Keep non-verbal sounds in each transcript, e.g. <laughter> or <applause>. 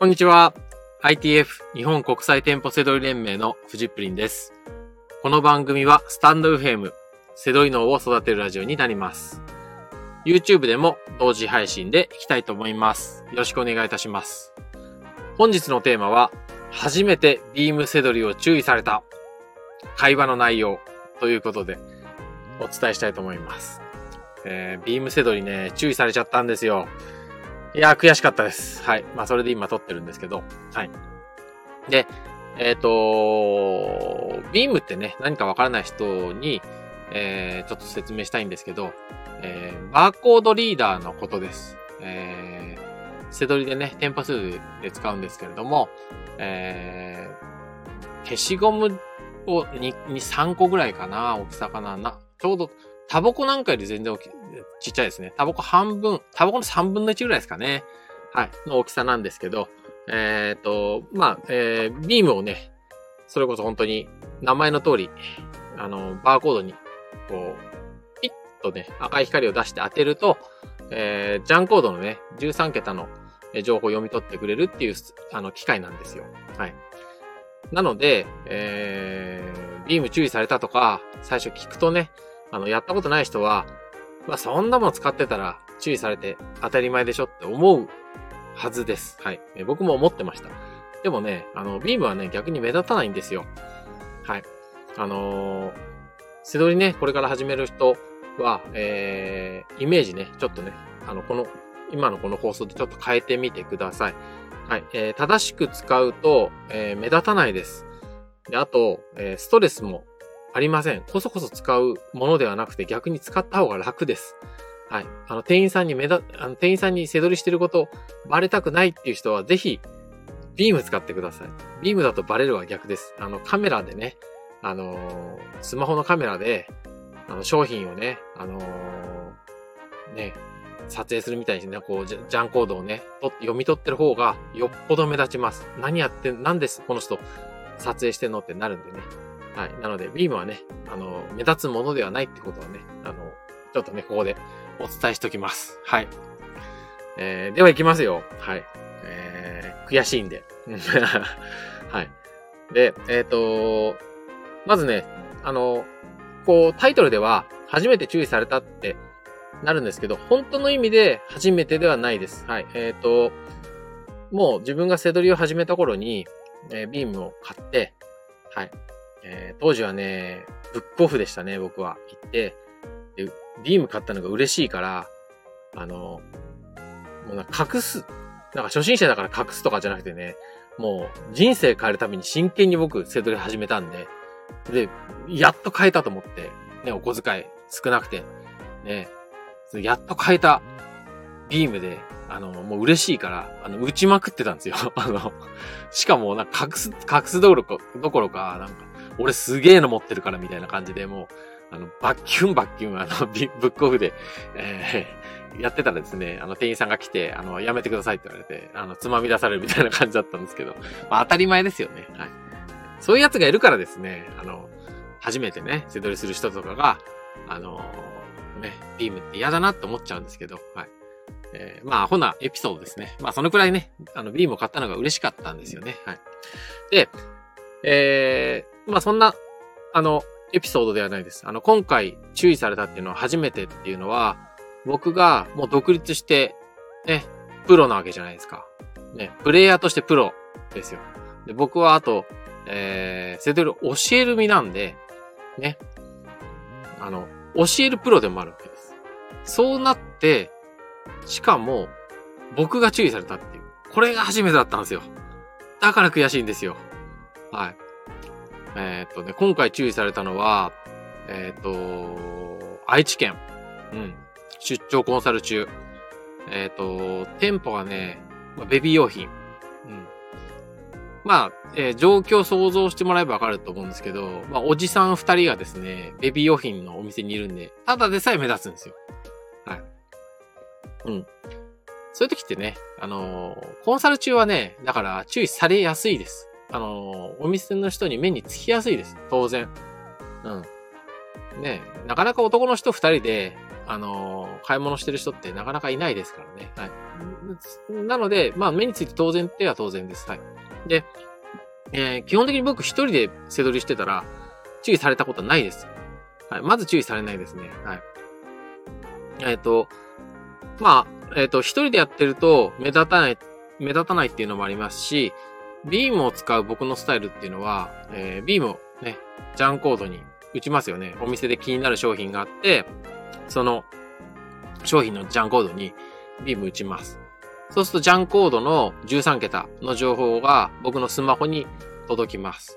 こんにちは。ITF 日本国際店舗セドリ連盟のフジプリンです。この番組はスタンド FM セドリ脳を育てるラジオになります。YouTube でも同時配信でいきたいと思います。よろしくお願いいたします。本日のテーマは初めてビームセドリを注意された会話の内容ということでお伝えしたいと思います。えー、ビームセドリね、注意されちゃったんですよ。いや、悔しかったです。はい。まあ、それで今撮ってるんですけど。はい。で、えっ、とビームってね、何かわからない人に、えー、ちょっと説明したいんですけど、えー、バーコードリーダーのことです。えー、セドリでね、店舗数で使うんですけれども、えー、消しゴムを2、2 3個ぐらいかな、大きさかな、な、ちょうど、タバコなんかより全然大きい、ちっちゃいですね。タバコ半分、タバコの3分の1ぐらいですかね。はい。の大きさなんですけど、えっ、と、まあ、えー、ビームをね、それこそ本当に名前の通り、あの、バーコードに、こう、ピッとね、赤い光を出して当てると、えー、ジャンコードのね、13桁の情報を読み取ってくれるっていう、あの、機械なんですよ。はい。なので、えー、ビーム注意されたとか、最初聞くとね、あの、やったことない人は、まあ、そんなもん使ってたら注意されて当たり前でしょって思うはずです。はい。え僕も思ってました。でもね、あの、ビームはね、逆に目立たないんですよ。はい。あのー、背取りね、これから始める人は、えー、イメージね、ちょっとね、あの、この、今のこの放送でちょっと変えてみてください。はい。えー、正しく使うと、えー、目立たないです。で、あと、えー、ストレスもありません。こそこそ使うものではなくて逆に使った方が楽です。はい。あの、店員さんに目だ、あの、店員さんに背取りしてることバレたくないっていう人はぜひ、ビーム使ってください。ビームだとバレるは逆です。あの、カメラでね、あのー、スマホのカメラで、あの、商品をね、あのー、ね、撮影するみたいにね、こう、ジャンコードをね、読み取ってる方がよっぽど目立ちます。何やってん、なんです、この人、撮影してんのってなるんでね。はい。なので、ビームはね、あの、目立つものではないってことはね、あの、ちょっとね、ここでお伝えしておきます。はい。えー、では行きますよ。はい。えー、悔しいんで。<laughs> はい。で、えっ、ー、とまずね、あの、こう、タイトルでは、初めて注意されたってなるんですけど、本当の意味で初めてではないです。はい。えっ、ー、と、もう自分が背取りを始めた頃に、えー、ビームを買って、はい。えー、当時はね、ブックオフでしたね、僕は。行って、で、ビーム買ったのが嬉しいから、あの、もうなんか隠す、なんか初心者だから隠すとかじゃなくてね、もう人生変えるために真剣に僕、セドリ始めたんで、で、やっと変えたと思って、ね、お小遣い少なくて、ね、やっと変えたビームで、あの、もう嬉しいから、あの、打ちまくってたんですよ。<laughs> あの、しかも、なんか隠す、隠すどころか、どころか、なんか、俺すげえの持ってるからみたいな感じで、もう、あの、バッキュンバッキュン、あの、<laughs> ビブックオフで、えー、<laughs> やってたらですね、あの、店員さんが来て、あの、やめてくださいって言われて、あの、つまみ出されるみたいな感じだったんですけど、まあ当たり前ですよね。はい。そういうやつがいるからですね、あの、初めてね、背取りする人とかが、あの、ね、ビームって嫌だなって思っちゃうんですけど、はい。えー、まあ、アホなエピソードですね。まあ、そのくらいね、あの、ビームを買ったのが嬉しかったんですよね。はい。で、えー、まあそんな、あの、エピソードではないです。あの、今回注意されたっていうのは初めてっていうのは、僕がもう独立して、ね、プロなわけじゃないですか。ね、プレイヤーとしてプロですよ。で僕はあと、えー、セドル教える身なんで、ね、あの、教えるプロでもあるわけです。そうなって、しかも、僕が注意されたっていう。これが初めてだったんですよ。だから悔しいんですよ。はい。えー、っとね、今回注意されたのは、えー、っと、愛知県。うん。出張コンサル中。え、っと、店舗がね、ベビー用品。うん。まあ、えー、状況想像してもらえばわかると思うんですけど、まあ、おじさん二人がですね、ベビー用品のお店にいるんで、ただでさえ目立つんですよ。はい。うん。そういう時ってね、あのー、コンサル中はね、だから注意されやすいです。あのー、お店の人に目につきやすいです。当然。うん。ねなかなか男の人二人で、あのー、買い物してる人ってなかなかいないですからね。はい。なので、まあ、目について当然っては当然です。はい。で、えー、基本的に僕一人で背取りしてたら、注意されたことはないです。はい。まず注意されないですね。はい。えっ、ー、と、まあ、えっ、ー、と、一人でやってると目立たない、目立たないっていうのもありますし、ビームを使う僕のスタイルっていうのは、えー、ビームをね、ジャンコードに打ちますよね。お店で気になる商品があって、その商品のジャンコードにビーム打ちます。そうするとジャンコードの13桁の情報が僕のスマホに届きます。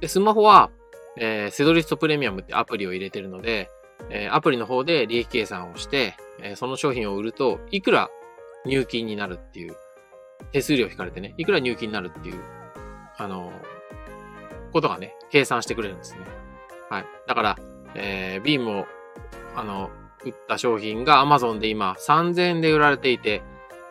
で、スマホは、えー、セドリストプレミアムってアプリを入れてるので、えー、アプリの方で利益計算をして、えー、その商品を売ると、いくら入金になるっていう、手数料引かれてね、いくら入金になるっていう、あのことがね、計算してくれるんですね。はい。だから、えー、ビームを、あの、売った商品が Amazon で今3000円で売られていて、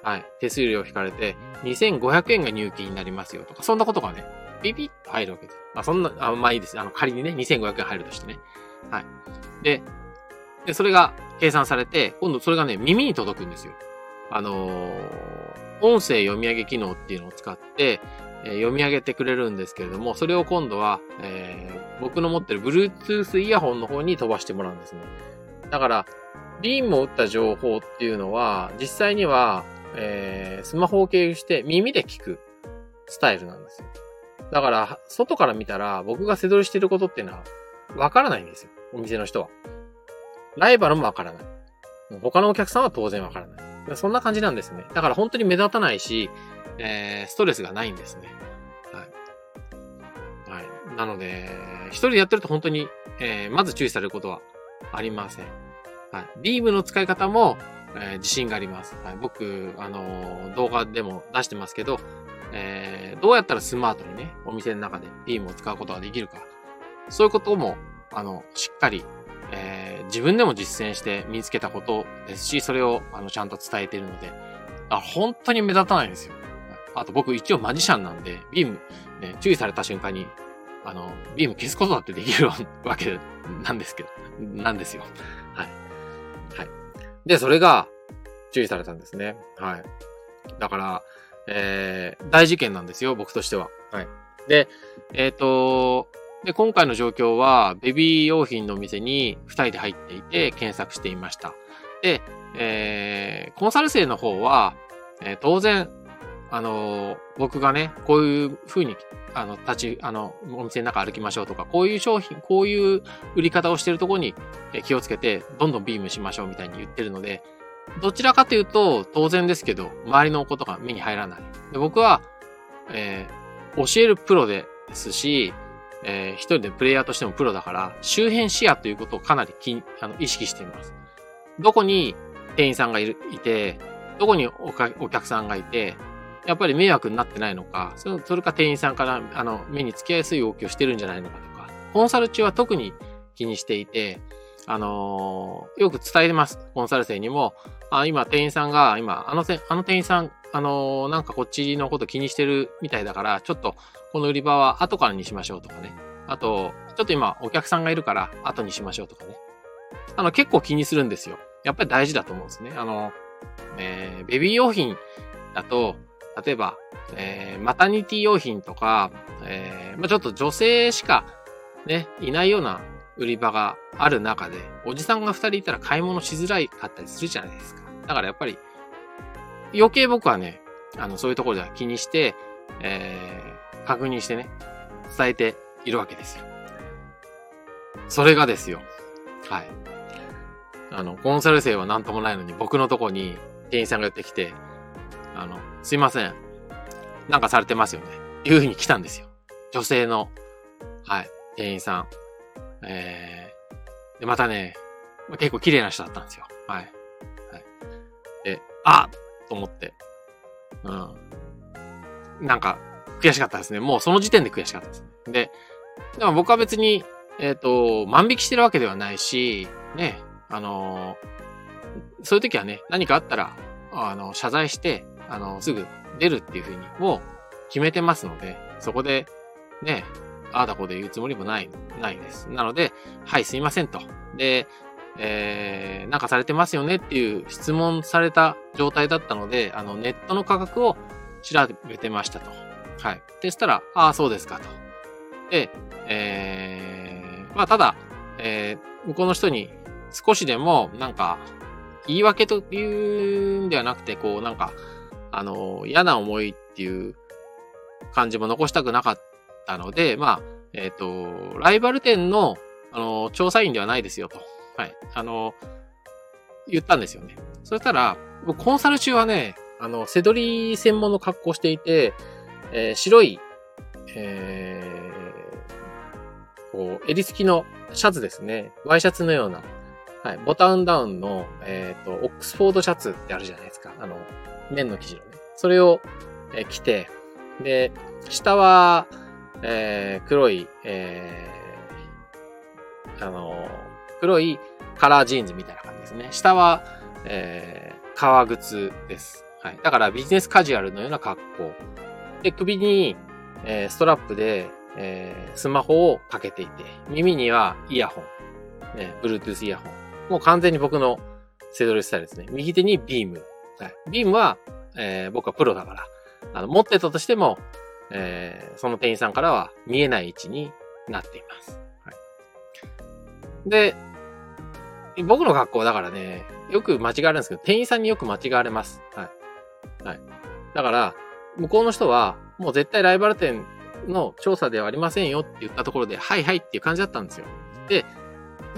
はい。手数料引かれて、2500円が入金になりますよとか、そんなことがね、ビビッと入るわけです。まあ、そんな、あまあいいです。あの、仮にね、2500円入るとしてね。はい。で、で、それが計算されて、今度それがね、耳に届くんですよ。あの、音声読み上げ機能っていうのを使って、え、読み上げてくれるんですけれども、それを今度は、えー、僕の持ってる Bluetooth イヤホンの方に飛ばしてもらうんですね。だから、ビームを打った情報っていうのは、実際には、えー、スマホを経由して耳で聞くスタイルなんですよ。だから、外から見たら僕が背取りしてることっていうのはわからないんですよ。お店の人は。ライバルもわからない。他のお客さんは当然わからない。そんな感じなんですね。だから本当に目立たないし、えー、ストレスがないんですね。はい。はい。なので、一人でやってると本当に、えー、まず注意されることはありません。はい。ビームの使い方も、えー、自信があります。はい、僕、あの、動画でも出してますけど、えー、どうやったらスマートにね、お店の中でビームを使うことができるか。そういうことも、あの、しっかり、えー、自分でも実践して身につけたことですし、それを、あの、ちゃんと伝えてるので、あ、本当に目立たないんですよ。あと僕一応マジシャンなんで、ビーム、ね、注意された瞬間に、あの、ビーム消すことだってできるわけ <laughs> なんですけど、なんですよ。はい。はい。で、それが注意されたんですね。はい。だから、えー、大事件なんですよ、僕としては。はい。で、えっ、ー、と、で、今回の状況は、ベビー用品の店に二人で入っていて検索していました。で、えー、コンサル生の方は、えー、当然、あのー、僕がね、こういう風に、あの、立ち、あの、お店の中歩きましょうとか、こういう商品、こういう売り方をしてるところに気をつけて、どんどんビームしましょうみたいに言ってるので、どちらかというと、当然ですけど、周りのことが目に入らない。で僕は、えー、教えるプロですし、えー、一人でプレイヤーとしてもプロだから、周辺視野ということをかなりきあの意識しています。どこに店員さんがいるいて、どこにおかお客さんがいて、やっぱり迷惑になってないのか、それか店員さんからあの目につきやすい動きをしてるんじゃないのかとか、コンサル中は特に気にしていて、あのー、よく伝えてます。コンサル生にも、あ今店員さんが、今、あのせ、あの店員さん、あのー、なんかこっちのこと気にしてるみたいだから、ちょっとこの売り場は後からにしましょうとかね。あと、ちょっと今お客さんがいるから後にしましょうとかね。あの、結構気にするんですよ。やっぱり大事だと思うんですね。あの、えー、ベビー用品だと、例えば、えー、マタニティ用品とか、えー、まあ、ちょっと女性しかね、いないような売り場がある中で、おじさんが二人いたら買い物しづらいかったりするじゃないですか。だからやっぱり、余計僕はね、あの、そういうところでは気にして、えー、確認してね、伝えているわけですよ。それがですよ。はい。あの、コンサル生は何ともないのに、僕のとこに店員さんが寄ってきて、あの、すいません。なんかされてますよね。いう風に来たんですよ。女性の、はい、店員さん。えー、で、またね、結構綺麗な人だったんですよ。はい。はい。で、あと思って。うん。なんか、悔しかったですね。もうその時点で悔しかったです。で、でも僕は別に、えっ、ー、と、万引きしてるわけではないし、ね、あのー、そういう時はね、何かあったら、あの、謝罪して、あの、すぐ出るっていうふうに、もう決めてますので、そこで、ね、ああだこうで言うつもりもない、ないです。なので、はい、すいませんと。で、えー、なんかされてますよねっていう質問された状態だったので、あの、ネットの価格を調べてましたと。はい。でしたら、ああ、そうですかと。で、えー、まあ、ただ、えー、向こうの人に少しでも、なんか、言い訳というんではなくて、こう、なんか、あの、嫌な思いっていう感じも残したくなかったたので、まあ、えっ、ー、と、ライバル店の、あの、調査員ではないですよと。はい。あの、言ったんですよね。そしたら、コンサル中はね、あの、背取り専門の格好していて、えー、白い、えー、こう、襟付きのシャツですね。ワイシャツのような、はい、ボタンダウンの、えっ、ー、と、オックスフォードシャツってあるじゃないですか。あの、綿の生地のね。それを、えー、着て、で、下は、えー、黒い、えー、あの、黒いカラージーンズみたいな感じですね。下は、えー、革靴です。はい。だからビジネスカジュアルのような格好。で、首に、えー、ストラップで、えー、スマホをかけていて、耳にはイヤホン。ね、Bluetooth イヤホン。もう完全に僕のセドレスタイルですね。右手にビーム。はい。ビームは、えー、僕はプロだから、あの、持ってたとしても、えー、その店員さんからは見えない位置になっています。はい。で、僕の格好だからね、よく間違われるんですけど、店員さんによく間違われます。はい。はい。だから、向こうの人は、もう絶対ライバル店の調査ではありませんよって言ったところで、はいはいっていう感じだったんですよ。で、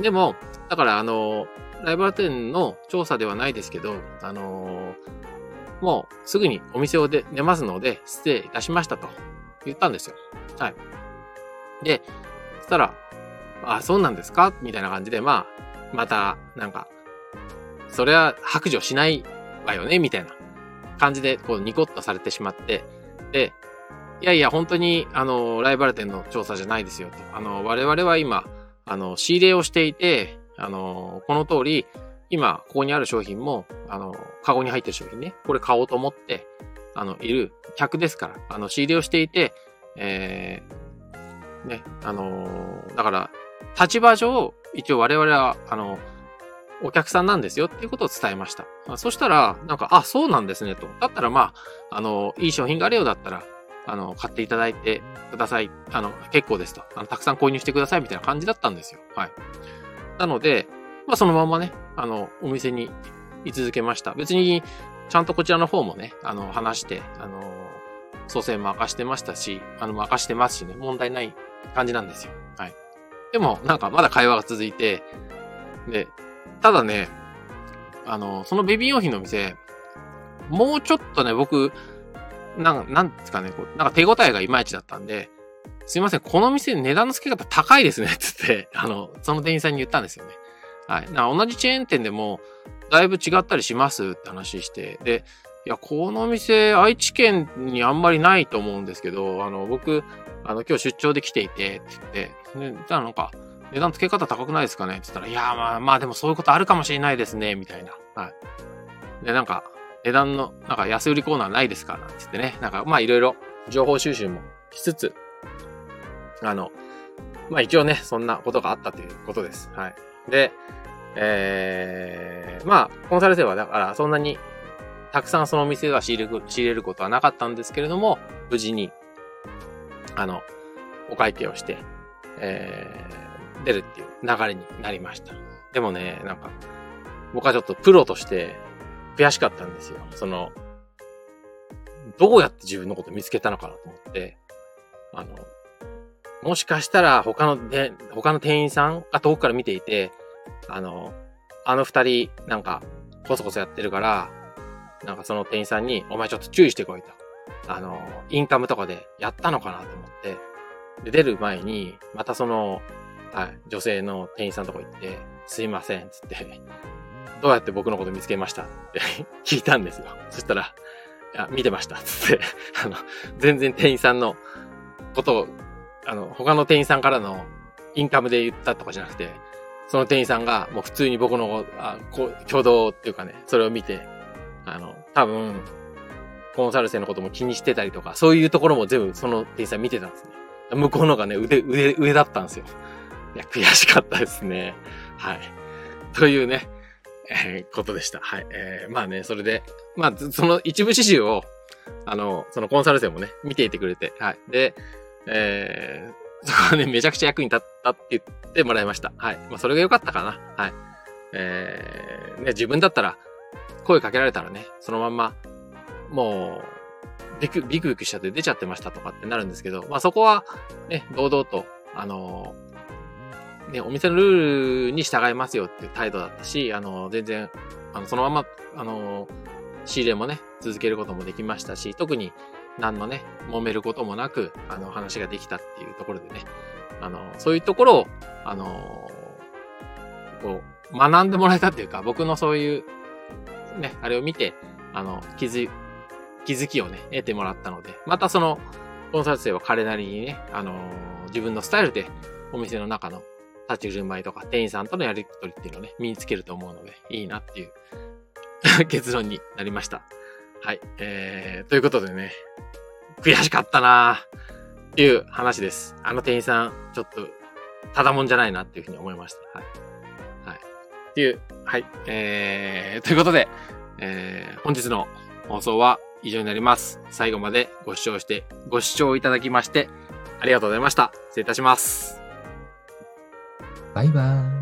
でも、だからあの、ライバル店の調査ではないですけど、あのもうすぐにお店を出ますので、失礼いたしましたと言ったんですよ。はい。で、そしたら、あ、そうなんですか？みたいな感じで、まあ、また、なんか、それは白状しないわよね？みたいな感じで、こう、ニコッとされてしまって、で、いやいや、本当に、あの、ライバル店の調査じゃないですよと。あの、我々は今、あの、仕入れをしていて、あの、この通り、今、ここにある商品も、あの、カゴに入ってる商品ね、これ買おうと思って、あの、いる客ですから、あの、仕入れをしていて、えー、ね、あのだから、立場上、一応我々は、あの、お客さんなんですよっていうことを伝えました。そしたら、なんか、あ、そうなんですねと。だったらまあ、あの、いい商品があるようだったら、あの、買っていただいてください。あの、結構ですと。あの、たくさん購入してくださいみたいな感じだったんですよ。はい。なので、まあそのままね、あの、お店に居続けました。別に、ちゃんとこちらの方もね、あの、話して、あの、蘇生も明かしてましたし、あの、明かしてますしね、問題ない感じなんですよ。はい。でも、なんかまだ会話が続いて、で、ただね、あの、そのベビー用品の店、もうちょっとね、僕、なん、なんですかね、こう、なんか手応えがいまいちだったんで、すいません、この店値段の付け方高いですね、つって、あの、その店員さんに言ったんですよね。はい。同じチェーン店でも、だいぶ違ったりしますって話して、で、いや、この店、愛知県にあんまりないと思うんですけど、あの、僕、あの、今日出張で来ていて、って言って、で、じゃあなんか、値段付け方高くないですかね？って言ったら、いや、まあまあでもそういうことあるかもしれないですね、みたいな。はい。で、なんか、値段の、なんか安売りコーナーないですか？なんて言ってね。なんか、まあいろいろ情報収集もしつつ、あの、まあ一応ね、そんなことがあったということです。はい。で、えー、まあ、コンサル生はだからそんなにたくさんその店は仕入れる、仕入れることはなかったんですけれども、無事に、あの、お会計をして、えー、出るっていう流れになりました。でもね、なんか、僕はちょっとプロとして悔しかったんですよ。その、どうやって自分のこと見つけたのかなと思って、あの、もしかしたら他ので、他の店員さんが遠くから見ていて、あの、あの二人なんかコソコソやってるから、なんかその店員さんに、お前ちょっと注意してこいと。あの、インカムとかでやったのかなと思って、で、出る前に、またその、はい、女性の店員さんとこ行って、すいません、つって、どうやって僕のこと見つけました？って <laughs> 聞いたんですよ。そしたら、いや、見てました、つって、<laughs> あの、全然店員さんのことを、あの、他の店員さんからのインカムで言ったとかじゃなくて、その店員さんがもう普通に僕の、あこう、挙動っていうかね、それを見て、あの、多分、コンサル生のことも気にしてたりとか、そういうところも全部その店員さん見てたんですね。向こうのがね、腕、上、上だったんですよ。いや、悔しかったですね。はい。というね、えー、ことでした。はい。えー、まあね、それで、まあ、その一部始終を、あの、そのコンサル生もね、見ていてくれて、はい。で、えー、そこはね、めちゃくちゃ役に立ったって言ってもらいました。はい。まあ、それが良かったかな。はい。えー、ね、自分だったら、声かけられたらね、そのまんま、もう、ビクビクビクしちゃって出ちゃってましたとかってなるんですけど、まあそこは、ね、堂々と、あのー、ね、お店のルールに従いますよっていう態度だったし、あのー、全然、あの、そのまま、あのー、仕入れもね、続けることもできましたし、特に何のね、揉めることもなく、あの、話ができたっていうところでね、あの、そういうところを、あの、こう、学んでもらえたっていうか、僕のそういう、ね、あれを見て、あの、気づ、気づきをね、得てもらったので、またその、コンサル生は彼なりにね、あの自分のスタイルで、お店の中の立ち振る舞いとか、店員さんとのやりとりっていうのをね、身につけると思うので、いいなっていう <laughs> 結論になりました。はい。えー、ということでね、悔しかったなーっていう話です。あの店員さん、ちょっと、ただもんじゃないなっていうふうに思いました。はい。はい。っていう、はい。えー、ということで、えー、本日の放送は以上になります。最後までご視聴して、ご視聴いただきまして、ありがとうございました。失礼いたします。バイバーイ。